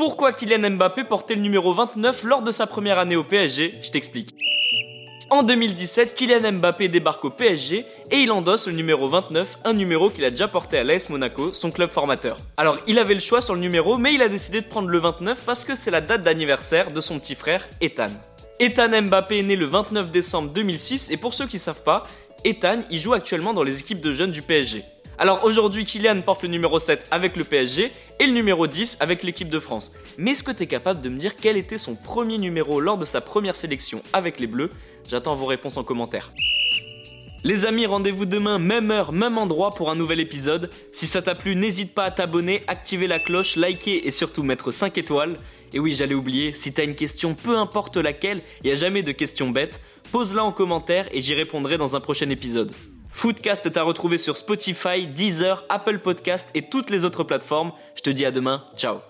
Pourquoi Kylian Mbappé portait le numéro 29 lors de sa première année au PSG Je t'explique. En 2017, Kylian Mbappé débarque au PSG et il endosse le numéro 29, un numéro qu'il a déjà porté à l'AS Monaco, son club formateur. Alors il avait le choix sur le numéro, mais il a décidé de prendre le 29 parce que c'est la date d'anniversaire de son petit frère Ethan. Ethan Mbappé est né le 29 décembre 2006 et pour ceux qui savent pas, Ethan y joue actuellement dans les équipes de jeunes du PSG. Alors aujourd'hui, Kylian porte le numéro 7 avec le PSG et le numéro 10 avec l'équipe de France. Mais est-ce que tu es capable de me dire quel était son premier numéro lors de sa première sélection avec les Bleus? J'attends vos réponses en commentaire. Les amis, rendez-vous demain, même heure, même endroit pour un nouvel épisode. Si ça t'a plu, n'hésite pas à t'abonner, activer la cloche, liker et surtout mettre 5 étoiles. Et oui, j'allais oublier, si t'as une question, peu importe laquelle, il a jamais de questions bêtes, pose-la en commentaire et j'y répondrai dans un prochain épisode. Foodcast est à retrouver sur Spotify, Deezer, Apple Podcast et toutes les autres plateformes. Je te dis à demain, ciao